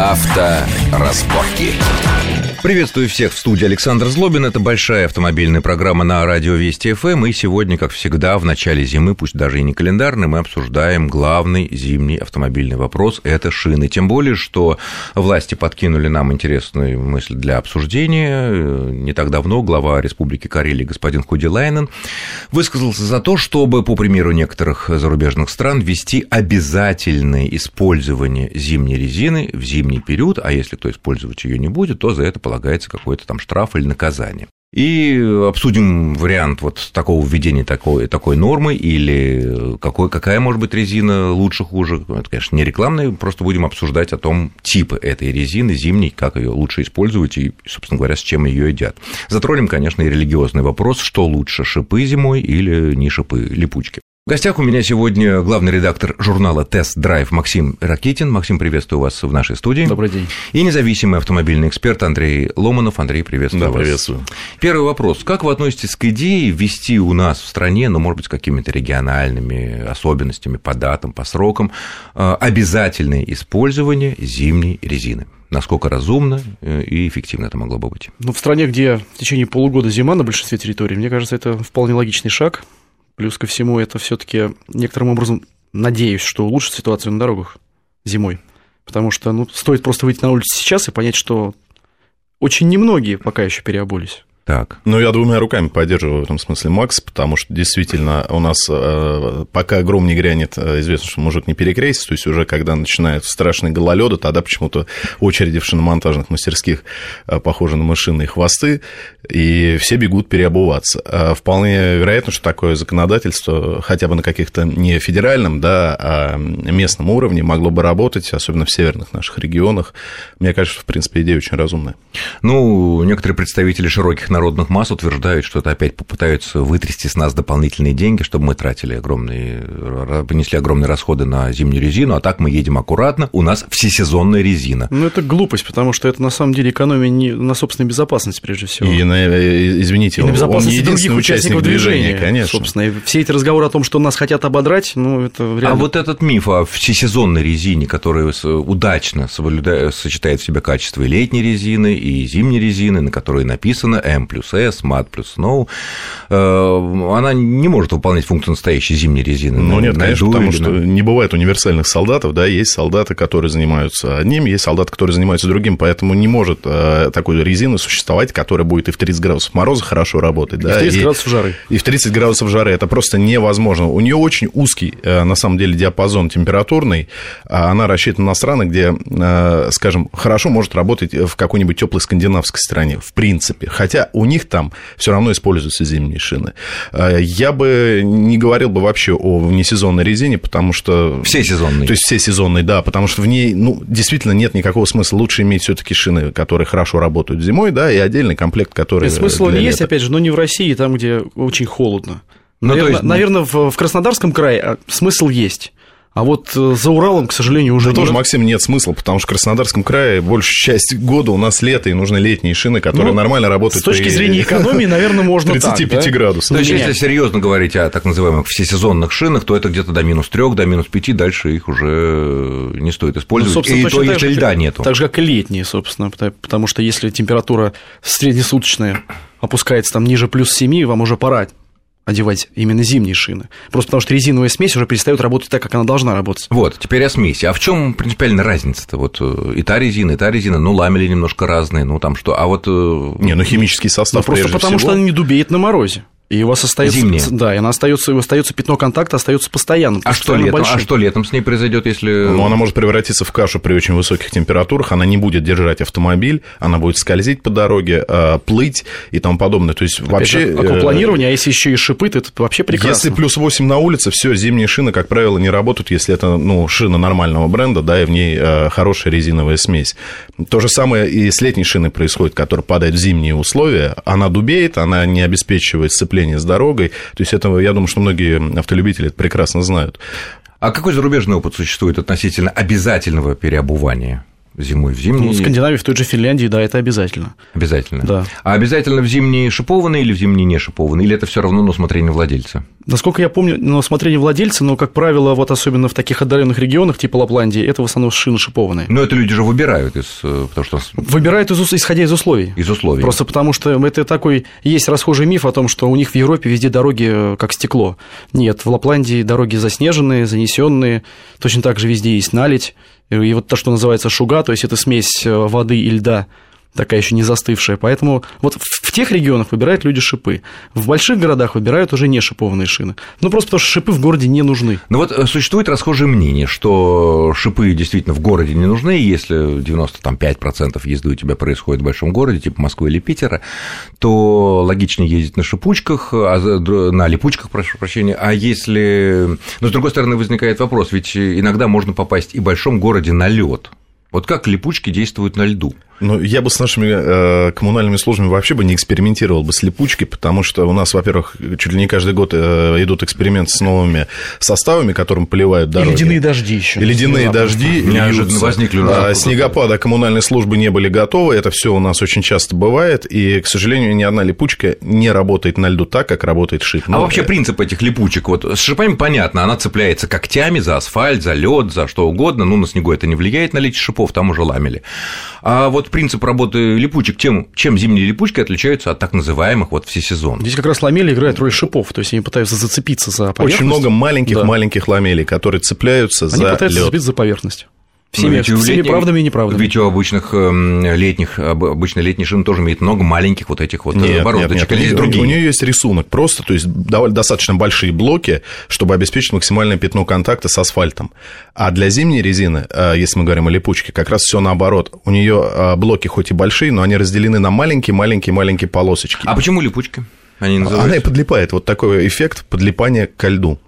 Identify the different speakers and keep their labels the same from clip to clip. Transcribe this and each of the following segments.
Speaker 1: Авторазборки.
Speaker 2: Приветствую всех в студии Александр Злобин. Это большая автомобильная программа на радио Вести ФМ. И сегодня, как всегда, в начале зимы, пусть даже и не календарный, мы обсуждаем главный зимний автомобильный вопрос – это шины. Тем более, что власти подкинули нам интересную мысль для обсуждения. Не так давно глава Республики Карелия господин Худилайнен высказался за то, чтобы, по примеру некоторых зарубежных стран, ввести обязательное использование зимней резины в зимний период, а если кто использовать ее не будет, то за это полагается какой-то там штраф или наказание. И обсудим вариант вот такого введения такой, такой нормы или какой, какая может быть резина лучше, хуже. Это, конечно, не рекламная, просто будем обсуждать о том типы этой резины зимней, как ее лучше использовать и, собственно говоря, с чем ее едят. Затронем, конечно, и религиозный вопрос, что лучше, шипы зимой или не шипы, липучки. В гостях у меня сегодня главный редактор журнала «Тест Драйв» Максим Ракитин. Максим, приветствую вас в нашей студии.
Speaker 3: Добрый день.
Speaker 2: И независимый автомобильный эксперт Андрей Ломанов. Андрей, приветствую
Speaker 3: да,
Speaker 2: вас.
Speaker 3: приветствую.
Speaker 2: Первый вопрос. Как вы относитесь к идее ввести у нас в стране, ну, может быть, с какими-то региональными особенностями по датам, по срокам, э, обязательное использование зимней резины? насколько разумно э, и эффективно это могло бы быть?
Speaker 3: Ну, в стране, где в течение полугода зима на большинстве территорий, мне кажется, это вполне логичный шаг. Плюс ко всему, это все-таки некоторым образом надеюсь, что улучшит ситуацию на дорогах зимой. Потому что ну, стоит просто выйти на улицу сейчас и понять, что очень немногие пока еще переобулись.
Speaker 2: Так.
Speaker 4: Ну, я двумя руками поддерживаю в этом смысле Макс, потому что действительно у нас э, пока гром не грянет, э, известно, что мужик не перекрестится, то есть уже когда начинаются страшные гололеды, тогда почему-то очереди в шиномонтажных мастерских э, похожи на мышиные хвосты, и все бегут переобуваться. Вполне вероятно, что такое законодательство, хотя бы на каких-то не федеральном, да, а местном уровне могло бы работать, особенно в северных наших регионах. Мне кажется, в принципе, идея очень разумная.
Speaker 2: Ну, некоторые представители широких народных масс утверждают, что это опять попытаются вытрясти с нас дополнительные деньги, чтобы мы тратили огромные, понесли огромные расходы на зимнюю резину, а так мы едем аккуратно, у нас всесезонная резина.
Speaker 3: Ну, это глупость, потому что это на самом деле экономия не на собственной безопасности, прежде всего.
Speaker 4: И, на, э, извините,
Speaker 3: и на безопасности
Speaker 4: он
Speaker 3: других участников движения, движения,
Speaker 4: конечно.
Speaker 3: Собственно, и все эти разговоры о том, что нас хотят ободрать, ну, это реально...
Speaker 2: А вот этот миф о всесезонной резине, которая удачно сочетает в себе качество и летней резины, и зимней резины, на которой написано M плюс S, MAT плюс Snow, э, она не может выполнять функцию настоящей зимней резины.
Speaker 4: Ну, нет, конечно, потому что не бывает универсальных солдатов, да, есть солдаты, которые занимаются одним, есть солдаты, которые занимаются другим, поэтому не может э, такой резины существовать, которая будет и в 30 градусов мороза хорошо работать, да,
Speaker 3: и в 30 и, градусов жары.
Speaker 4: И в 30 градусов жары, это просто невозможно. У нее очень узкий, э, на самом деле, диапазон температурный, а она рассчитана на страны, где, скажем, хорошо может работать в какой-нибудь теплой скандинавской стране, в принципе, хотя у них там все равно используются зимние шины. А, я бы не говорил бы вообще о внесезонной резине, потому что...
Speaker 2: Все сезонные.
Speaker 4: То есть все сезонные, да, потому что в ней, ну, действительно нет никакого смысла. Лучше иметь все таки шины, которые хорошо работают зимой, да, и отдельный комплект, который...
Speaker 3: И смысл
Speaker 4: для
Speaker 3: есть,
Speaker 4: лета.
Speaker 3: опять же, но не в России, там, где очень холодно. Наверное, ну, есть... наверное в, в Краснодарском крае а, смысл есть. А вот э, за Уралом, к сожалению, уже
Speaker 4: да
Speaker 3: нет.
Speaker 4: тоже, Максим, нет смысла, потому что в Краснодарском крае большая часть года у нас лето, и нужны летние шины, которые ну, нормально работают.
Speaker 3: С точки при... зрения экономии, наверное, можно
Speaker 4: 35
Speaker 3: так, да?
Speaker 4: градусов.
Speaker 2: То есть, если серьезно говорить о так называемых всесезонных шинах, то это где-то до минус 3, до минус 5, дальше их уже не стоит использовать.
Speaker 3: Ну,
Speaker 2: и то, если
Speaker 3: же,
Speaker 2: льда нету.
Speaker 3: Так же, как и летние, собственно, потому что если температура среднесуточная опускается там ниже плюс 7, вам уже пора одевать именно зимние шины. Просто потому что резиновая смесь уже перестает работать так, как она должна работать.
Speaker 2: Вот, теперь о смеси. А в чем принципиальная разница-то? Вот э, и та резина, и та резина, ну, ламели немножко разные, ну, там что, а вот... Э,
Speaker 4: не, ну, химический состав,
Speaker 3: ну, Просто потому
Speaker 4: всего...
Speaker 3: что она не дубеет на морозе. И у вас остается,
Speaker 2: Зимняя.
Speaker 3: да, и она остается, остается пятно контакта, остается постоянно.
Speaker 2: А что, летом, а что летом с ней произойдет, если.
Speaker 4: Ну, она может превратиться в кашу при очень высоких температурах, она не будет держать автомобиль, она будет скользить по дороге, э, плыть и тому подобное. То есть
Speaker 3: Опять
Speaker 4: вообще.
Speaker 3: Же, аквапланирование, а если еще и шипы, то это вообще прекрасно.
Speaker 4: Если плюс 8 на улице, все, зимние шины, как правило, не работают, если это ну, шина нормального бренда, да, и в ней э, хорошая резиновая смесь. То же самое и с летней шиной происходит, которая падает в зимние условия. Она дубеет, она не обеспечивает сцепление с дорогой. То есть это, я думаю, что многие автолюбители это прекрасно знают.
Speaker 2: А какой зарубежный опыт существует относительно обязательного переобувания? Зимой в зимние.
Speaker 3: Ну, в Скандинавии, в той же Финляндии, да, это обязательно.
Speaker 2: Обязательно.
Speaker 3: Да.
Speaker 2: А обязательно в зимние шипованные или в зимние не шипованные? Или это все равно на усмотрение владельца?
Speaker 3: Насколько я помню, на усмотрение владельца, но, как правило, вот особенно в таких отдаленных регионах, типа Лапландии, это в основном шины шипованные.
Speaker 2: Но это люди же выбирают, из, э, потому что...
Speaker 3: Выбирают, из, исходя из условий.
Speaker 2: Из условий.
Speaker 3: Просто потому что это такой... Есть расхожий миф о том, что у них в Европе везде дороги э, как стекло. Нет, в Лапландии дороги заснеженные, занесенные, точно так же везде есть наледь. И вот то, что называется шуга, то есть это смесь э, воды и льда – такая еще не застывшая. Поэтому вот в тех регионах выбирают люди шипы. В больших городах выбирают уже не шипованные шины. Ну, просто потому что шипы в городе не нужны.
Speaker 2: Ну вот э, существует расхожее мнение, что шипы действительно в городе не нужны, если 95% езды у тебя происходит в большом городе, типа Москвы или Питера, то логичнее ездить на шипучках, а на липучках, прошу прощения, а если... Но, с другой стороны, возникает вопрос, ведь иногда можно попасть и в большом городе на лед. Вот как липучки действуют на льду?
Speaker 4: Ну, я бы с нашими э, коммунальными службами вообще бы не экспериментировал бы с липучки, потому что у нас, во-первых, чуть ли не каждый год э, идут эксперименты с новыми составами, которым поливают дороги.
Speaker 3: И ледяные дожди еще.
Speaker 4: И ледяные дожди.
Speaker 2: Неожиданно возникли.
Speaker 4: А, снегопада коммунальные службы не были готовы, это все у нас очень часто бывает, и, к сожалению, ни одна липучка не работает на льду так, как работает шип.
Speaker 2: А вообще принцип этих липучек, вот с шипами понятно, она цепляется когтями за асфальт, за лед, за что угодно, ну, на снегу это не влияет, наличие шипов там уже ламели. А вот принцип работы липучек, чем, чем зимние липучки отличаются от так называемых вот всесезонных?
Speaker 3: Здесь как раз ламели играют роль шипов, то есть они пытаются зацепиться за поверхность.
Speaker 4: Очень много маленьких-маленьких да. ламелей, которые цепляются
Speaker 3: они
Speaker 4: за
Speaker 3: пытаются
Speaker 4: лед.
Speaker 3: зацепиться за поверхность. Всеми, всеми летних, правдами и неправдами.
Speaker 2: Ведь у обычных эм, летних, обычно летний шин тоже имеет много маленьких вот этих вот
Speaker 4: нет,
Speaker 2: бородочек.
Speaker 4: Нет, нет, другие? У нее есть рисунок просто, то есть довольно достаточно большие блоки, чтобы обеспечить максимальное пятно контакта с асфальтом. А для зимней резины, э, если мы говорим о липучке, как раз все наоборот. У нее э, блоки хоть и большие, но они разделены на маленькие-маленькие-маленькие полосочки.
Speaker 2: А почему липучки?
Speaker 4: Они называются? Она и подлипает. Вот такой эффект подлипания ко льду.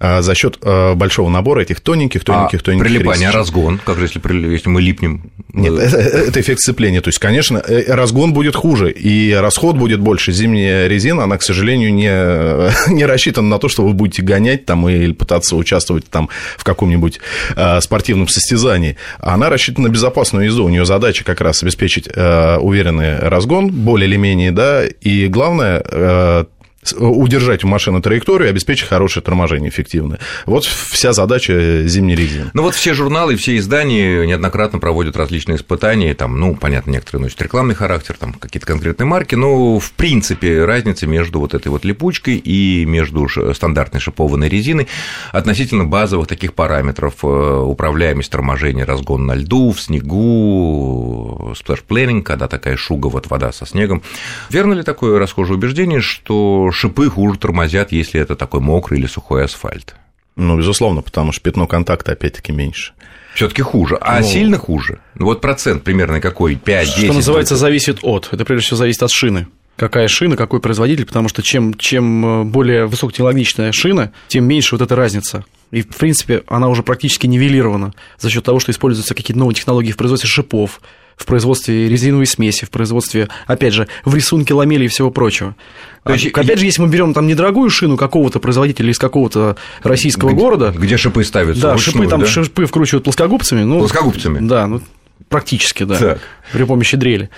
Speaker 4: А, за счет а, большого набора этих тоненьких, тоненьких, а тоненьких
Speaker 2: прилипание, ресечек. разгон, как же если, если мы липнем?
Speaker 4: Нет, это, это эффект сцепления. То есть, конечно, э, разгон будет хуже, и расход будет больше. Зимняя резина, она, к сожалению, не, не рассчитана на то, что вы будете гонять там или пытаться участвовать там в каком-нибудь спортивном состязании. Она рассчитана на безопасную езду. У нее задача как раз обеспечить уверенный разгон, более или менее, да, и главное удержать у машины траекторию и обеспечить хорошее торможение эффективное. Вот вся задача зимней резины.
Speaker 2: Ну вот все журналы, все издания неоднократно проводят различные испытания, там, ну, понятно, некоторые носят рекламный характер, там какие-то конкретные марки, но в принципе разница между вот этой вот липучкой и между стандартной шипованной резиной относительно базовых таких параметров э, управляемость торможения, разгон на льду, в снегу, slush-planing, когда такая шуга, вот вода со снегом. Верно ли такое расхожее убеждение, что шипы хуже тормозят, если это такой мокрый или сухой асфальт.
Speaker 4: Ну, безусловно, потому что пятно контакта опять-таки меньше.
Speaker 2: Все-таки хуже. А ну, сильно хуже? Ну, вот процент примерно какой? 5, 10?
Speaker 3: Что называется, 20? зависит от. Это прежде всего зависит от шины. Какая шина, какой производитель, потому что чем, чем э, более высокотехнологичная шина, тем меньше вот эта разница. И, в принципе, она уже практически нивелирована за счет того, что используются какие-то новые технологии в производстве шипов, в производстве резиновой смеси, в производстве, опять же, в рисунке ламели и всего прочего. То есть, опять я... же, если мы берем там недорогую шину какого-то производителя из какого-то российского
Speaker 2: где,
Speaker 3: города.
Speaker 2: Где шипы ставятся?
Speaker 3: Да, вручную, шипы там да? шипы вкручивают плоскогубцами. Ну,
Speaker 2: плоскогубцами.
Speaker 3: Да, ну практически, да. Так. При помощи дрели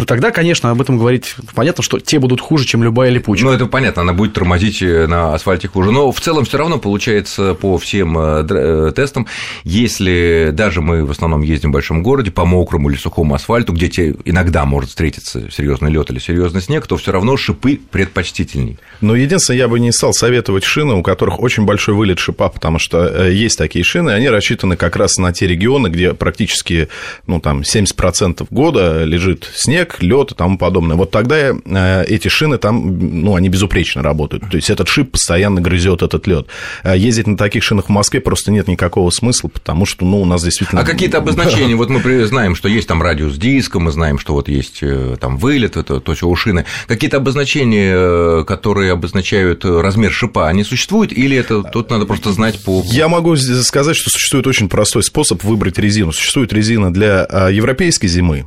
Speaker 3: ну тогда, конечно, об этом говорить понятно, что те будут хуже, чем любая липучка.
Speaker 2: Ну, это понятно, она будет тормозить э, на асфальте хуже. Но в целом все равно получается по всем э, э, тестам, если даже мы в основном ездим в большом городе по мокрому или сухому асфальту, где тебе иногда может встретиться серьезный лед или серьезный снег, то все равно шипы предпочтительней.
Speaker 4: Но единственное, я бы не стал советовать шины, у которых очень большой вылет шипа, потому что есть такие шины, они рассчитаны как раз на те регионы, где практически ну, там, 70% года лежит снег, снег, лед и тому подобное. Вот тогда э, эти шины там, ну, они безупречно работают. То есть этот шип постоянно грызет этот лед. Э, ездить на таких шинах в Москве просто нет никакого смысла, потому что, ну, у нас действительно...
Speaker 2: А какие-то обозначения? Вот мы знаем, что есть там радиус диска, мы знаем, что вот есть э, там вылет, это то, что у шины. Какие-то обозначения, которые обозначают размер шипа, они существуют или это тут надо просто знать по...
Speaker 4: Я могу сказать, что существует очень простой способ выбрать резину. Существует резина для европейской зимы,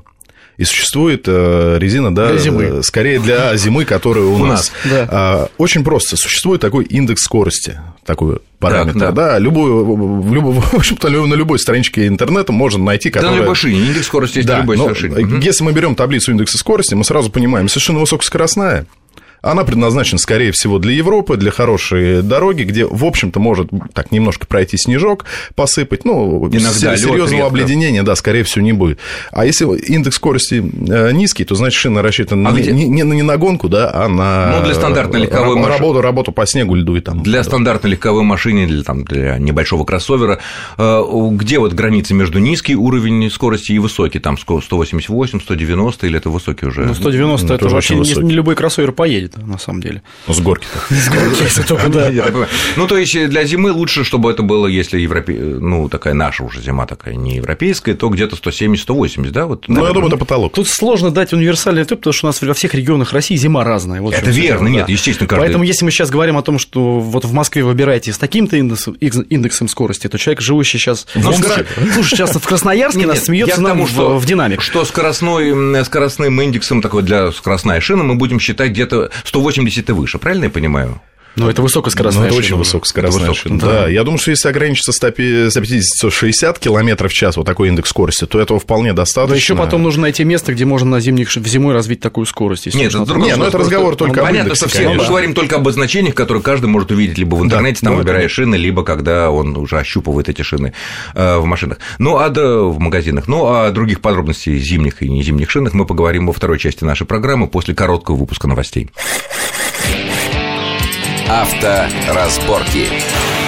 Speaker 4: и существует э, резина, да,
Speaker 3: для зимы.
Speaker 4: скорее для зимы, которая у, у нас. Да. А, очень просто. Существует такой индекс скорости, такой параметр, да. да, любую, в, общем-то, на любой страничке интернета можно найти,
Speaker 2: которая... Да, на любой шине, индекс скорости есть да, любой
Speaker 4: но, Если мы берем таблицу индекса скорости, мы сразу понимаем, шина высокоскоростная, Она предназначена, скорее всего, для Европы, для хорошей дороги, где, в общем-то, может так немножко пройти снежок, посыпать. Ну, Иногда серьезного обледенения, да, скорее всего, не будет. А если индекс скорости э, низкий, то значит шина рассчитана а не, где... не, не, не на гонку, да, а на,
Speaker 2: ну, для стандартной легковой
Speaker 4: машины. Работу, работу по снегу, льду и там.
Speaker 2: Для стандартной легковой машины, для, там, для небольшого кроссовера, э, где вот граница между низкий уровень скорости и высокий, там 188, 190 или это высокий уже?
Speaker 3: Ну, 190 ну, это, это вообще не, не любой кроссовер поедет, на самом деле.
Speaker 4: Ну, с горки-то.
Speaker 3: С горки, только, да.
Speaker 2: Ну, то есть для зимы лучше, чтобы это было, если европе... ну, такая наша уже зима такая, не европейская, то где-то 170-180, да? Вот,
Speaker 4: ну, я думаю, это потолок.
Speaker 3: Тут сложно дать универсальный ответ, потому что у нас во всех регионах России зима разная.
Speaker 2: Вот это верно, нет, естественно,
Speaker 3: каждый... Поэтому, если мы сейчас говорим о том, что вот в Москве выбираете с таким-то индексом, скорости, то человек, живущий сейчас... В Слушай, сейчас в Красноярске нас смеется нам в, в динамик.
Speaker 2: Что скоростной, скоростным индексом такой для скоростная шина мы будем считать где-то 180 и выше, правильно я понимаю?
Speaker 3: Ну, это высокоскоростная
Speaker 4: ну, это очень высокоскоростная это шина. Да. да. Я думаю, что если ограничиться 150-160 км в час, вот такой индекс скорости, то этого вполне достаточно. Да
Speaker 3: еще потом нужно найти место, где можно на зимних, в зимой развить такую скорость.
Speaker 2: Нет, это, Нет, ну, это разговор только ну, об понятно, индексе, совсем. Мы говорим только об обозначениях, которые каждый может увидеть либо в интернете, да, там, ну, выбирая это... шины, либо когда он уже ощупывает эти шины э, в машинах. Ну, а да, в магазинах. Ну, а других подробностей зимних и не зимних шинах мы поговорим во второй части нашей программы после короткого выпуска новостей.
Speaker 1: Авторазборки.